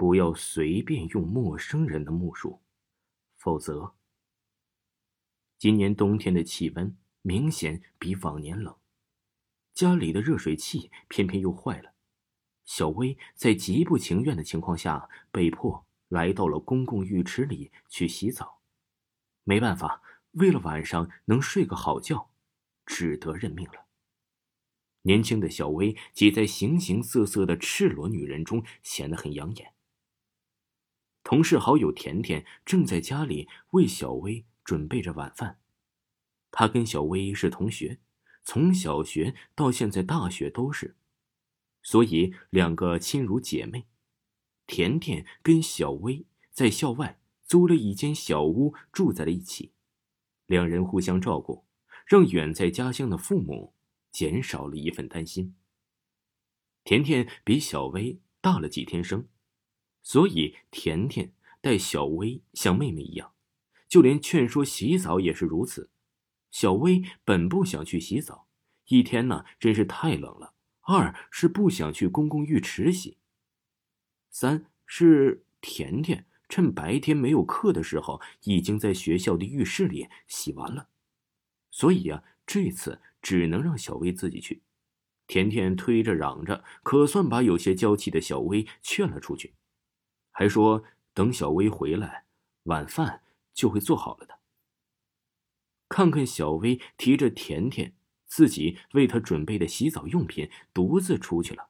不要随便用陌生人的木梳，否则。今年冬天的气温明显比往年冷，家里的热水器偏偏又坏了。小薇在极不情愿的情况下，被迫来到了公共浴池里去洗澡。没办法，为了晚上能睡个好觉，只得认命了。年轻的小薇挤在形形色色的赤裸女人中，显得很养眼。同事好友甜甜正在家里为小薇准备着晚饭。她跟小薇是同学，从小学到现在大学都是，所以两个亲如姐妹。甜甜跟小薇在校外租了一间小屋住在了一起，两人互相照顾，让远在家乡的父母。减少了一份担心。甜甜比小薇大了几天生，所以甜甜待小薇像妹妹一样，就连劝说洗澡也是如此。小薇本不想去洗澡，一天呢真是太冷了；二是不想去公共浴池洗；三是甜甜趁白天没有课的时候，已经在学校的浴室里洗完了。所以呀，这次。只能让小薇自己去。甜甜推着嚷着，可算把有些娇气的小薇劝了出去，还说等小薇回来，晚饭就会做好了的。看看小薇提着甜甜自己为她准备的洗澡用品，独自出去了。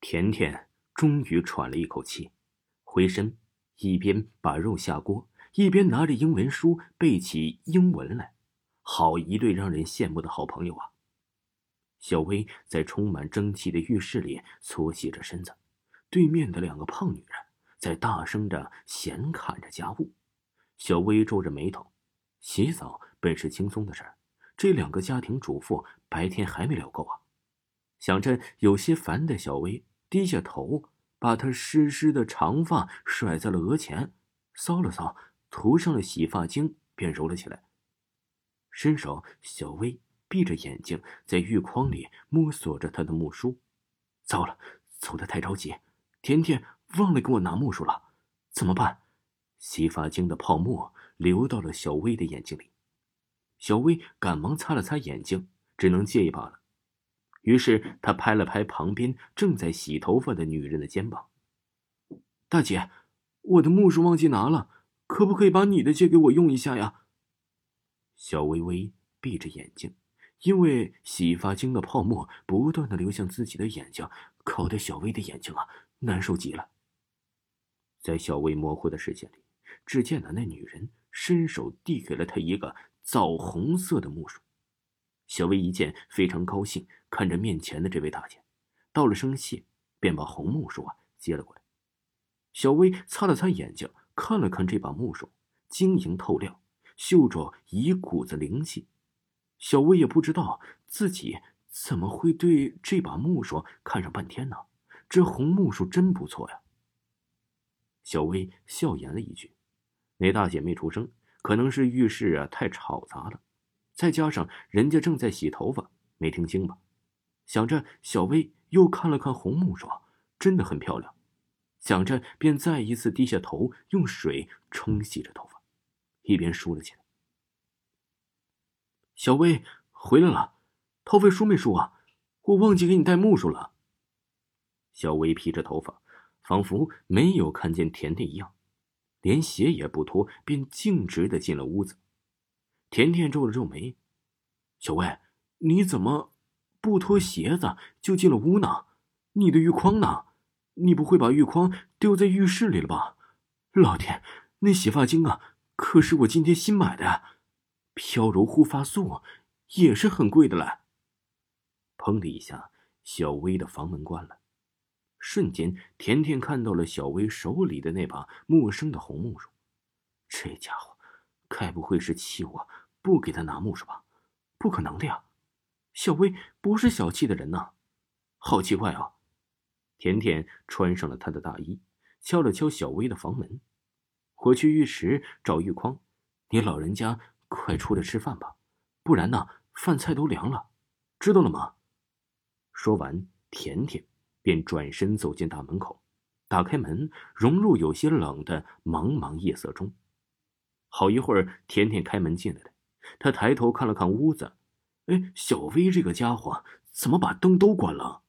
甜甜终于喘了一口气，回身一边把肉下锅，一边拿着英文书背起英文来。好一对让人羡慕的好朋友啊！小薇在充满蒸汽的浴室里搓洗着身子，对面的两个胖女人在大声的闲侃着家务。小薇皱着眉头，洗澡本是轻松的事儿，这两个家庭主妇白天还没聊够啊！想着有些烦的小薇。低下头，把她湿湿的长发甩在了额前，搔了搔，涂上了洗发精，便揉了起来。伸手，小薇闭着眼睛，在浴筐里摸索着她的木梳。糟了，走得太着急，甜甜忘了给我拿木梳了，怎么办？洗发精的泡沫流到了小薇的眼睛里，小薇赶忙擦了擦眼睛，只能借一把了。于是她拍了拍旁边正在洗头发的女人的肩膀：“大姐，我的木梳忘记拿了，可不可以把你的借给我用一下呀？”小薇薇闭着眼睛，因为洗发精的泡沫不断的流向自己的眼睛，搞得小薇的眼睛啊难受极了。在小薇模糊的视线里，只见那那女人伸手递给了她一个枣红色的木梳。小薇一见，非常高兴，看着面前的这位大姐，道了声谢，便把红木梳啊接了过来。小薇擦了擦眼睛，看了看这把木梳，晶莹透亮，嗅着一股子灵气。小薇也不知道自己怎么会对这把木梳看上半天呢？这红木梳真不错呀。小薇笑言了一句：“那大姐没出声，可能是浴室啊太吵杂了。”再加上人家正在洗头发，没听清吧？想着，小薇又看了看红木梳，真的很漂亮。想着，便再一次低下头，用水冲洗着头发，一边梳了起来。小薇回来了，头发梳没梳啊？我忘记给你带木梳了。小薇披着头发，仿佛没有看见甜甜一样，连鞋也不脱，便径直的进了屋子。甜甜皱了皱眉：“小薇，你怎么不脱鞋子就进了屋呢？你的浴筐呢？你不会把浴筐丢在浴室里了吧？老天，那洗发精啊，可是我今天新买的，飘柔护发素，也是很贵的了。砰的一下，小薇的房门关了。瞬间，甜甜看到了小薇手里的那把陌生的红木梳。这家伙，该不会是气我不给他拿木梳吧？不可能的呀！小薇不是小气的人呐，好奇怪啊！甜甜穿上了她的大衣，敲了敲小薇的房门：“我去浴室找浴筐，你老人家快出来吃饭吧，不然呢，饭菜都凉了，知道了吗？”说完，甜甜便转身走进大门口，打开门，融入有些冷的茫茫夜色中。好一会儿，甜甜开门进来了，她抬头看了看屋子，哎，小薇这个家伙怎么把灯都关了？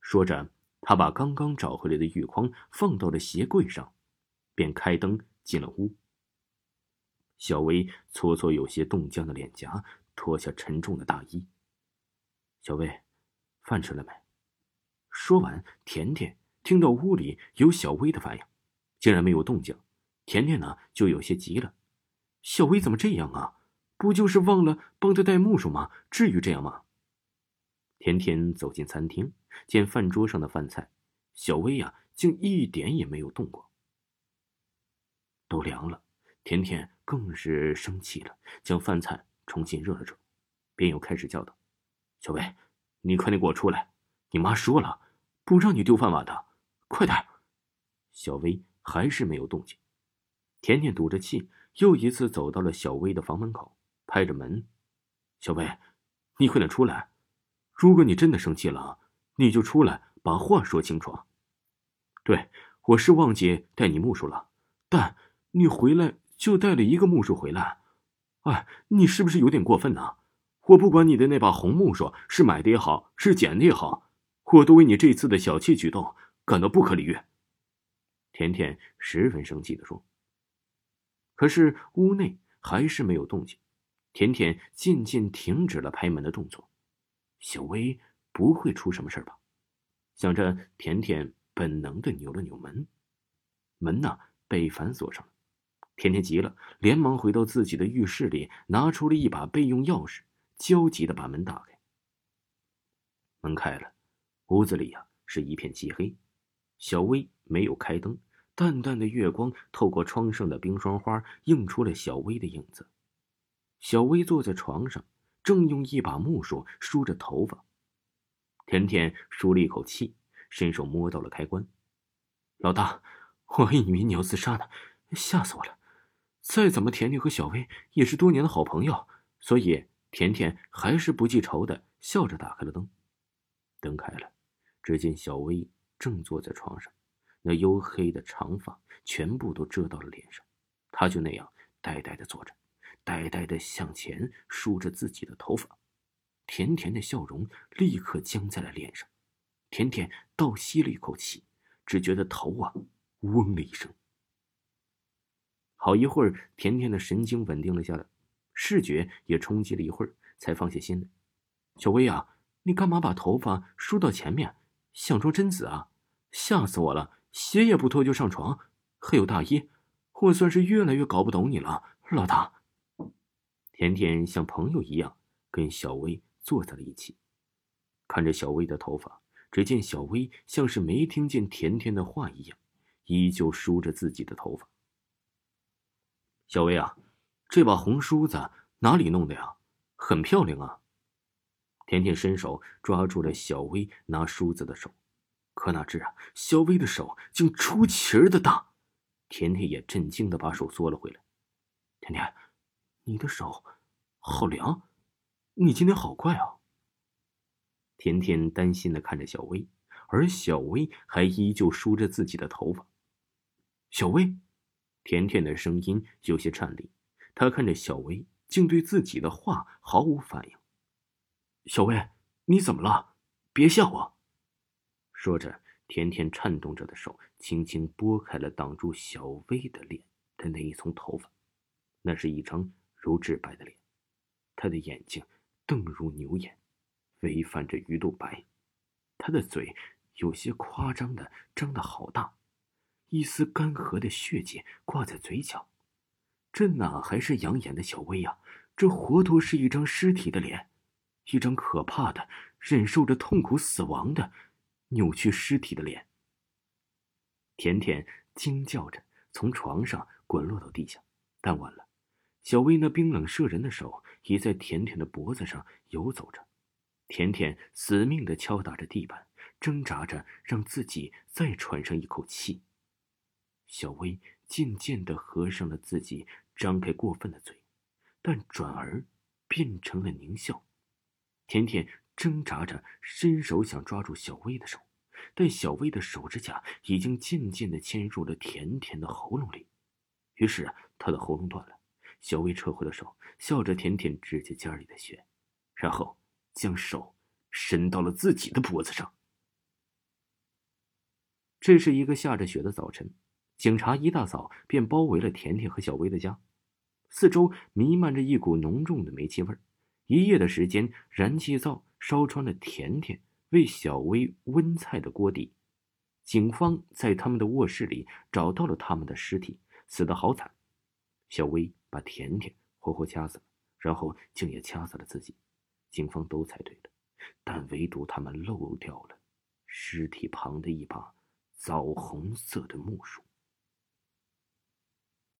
说着，他把刚刚找回来的浴筐放到了鞋柜上，便开灯进了屋。小薇搓搓有些冻僵的脸颊，脱下沉重的大衣。小薇。饭吃了没？说完，甜甜听到屋里有小薇的反应，竟然没有动静。甜甜呢，就有些急了：“小薇怎么这样啊？不就是忘了帮她带木梳吗？至于这样吗？”甜甜走进餐厅，见饭桌上的饭菜，小薇呀，竟一点也没有动过。都凉了，甜甜更是生气了，将饭菜重新热了热，便又开始叫道：“小薇。”你快点给我出来！你妈说了，不让你丢饭碗的，快点！小薇还是没有动静。甜甜赌着气，又一次走到了小薇的房门口，拍着门：“小薇，你快点出来！如果你真的生气了，你就出来把话说清楚。对，我是忘记带你木梳了，但你回来就带了一个木梳回来，哎，你是不是有点过分呢？”我不管你的那把红木梳是买的也好，是捡的也好，我都为你这次的小气举动感到不可理喻。甜甜十分生气的说。可是屋内还是没有动静，甜甜渐渐停止了拍门的动作。小薇不会出什么事吧？想着，甜甜本能的扭了扭门，门呢被反锁上了。甜甜急了，连忙回到自己的浴室里，拿出了一把备用钥匙。焦急的把门打开，门开了，屋子里呀是一片漆黑。小薇没有开灯，淡淡的月光透过窗上的冰霜花，映出了小薇的影子。小薇坐在床上，正用一把木梳梳着头发。甜甜舒了一口气，伸手摸到了开关。老大，我还以为你要自杀呢，吓死我了！再怎么，甜甜和小薇也是多年的好朋友，所以。甜甜还是不记仇的，笑着打开了灯。灯开了，只见小薇正坐在床上，那黝黑的长发全部都遮到了脸上，她就那样呆呆的坐着，呆呆的向前梳着自己的头发。甜甜的笑容立刻僵在了脸上，甜甜倒吸了一口气，只觉得头啊嗡的一声。好一会儿，甜甜的神经稳定了下来。视觉也冲击了一会儿，才放下心来。小薇啊，你干嘛把头发梳到前面？想装贞子啊？吓死我了！鞋也不脱就上床，还有大衣，我算是越来越搞不懂你了，老大。甜甜像朋友一样跟小薇坐在了一起，看着小薇的头发，只见小薇像是没听见甜甜的话一样，依旧梳着自己的头发。小薇啊。这把红梳子哪里弄的呀？很漂亮啊！甜甜伸手抓住了小薇拿梳子的手，可哪知啊，小薇的手竟出奇儿的大。甜甜也震惊的把手缩了回来。甜甜，你的手好凉，你今天好怪啊！甜甜担心的看着小薇，而小薇还依旧梳着自己的头发。小薇，甜甜的声音有些颤栗。他看着小薇，竟对自己的话毫无反应。小薇，你怎么了？别吓我！说着，甜甜颤动着的手轻轻拨开了挡住小薇的脸的那一丛头发，那是一张如纸白的脸，他的眼睛瞪如牛眼，微泛着鱼肚白，他的嘴有些夸张的张得好大，一丝干涸的血迹挂在嘴角。这哪还是养眼的小薇呀？这活脱是一张尸体的脸，一张可怕的、忍受着痛苦死亡的、扭曲尸体的脸。甜甜惊叫着从床上滚落到地下，但晚了，小薇那冰冷摄人的手已在甜甜的脖子上游走着。甜甜死命的敲打着地板，挣扎着让自己再喘上一口气。小薇渐渐的合上了自己。张开过分的嘴，但转而变成了狞笑。甜甜挣扎着伸手想抓住小薇的手，但小薇的手指甲已经渐渐的嵌入了甜甜的喉咙里，于是她的喉咙断了。小薇撤回了手，笑着舔舔指甲尖里的血，然后将手伸到了自己的脖子上。这是一个下着雪的早晨。警察一大早便包围了甜甜和小薇的家，四周弥漫着一股浓重的煤气味一夜的时间，燃气灶烧穿了甜甜为小薇温菜的锅底。警方在他们的卧室里找到了他们的尸体，死得好惨。小薇把甜甜活活掐死了，然后竟也掐死了自己。警方都猜对了，但唯独他们漏掉了尸体旁的一把枣红色的木梳。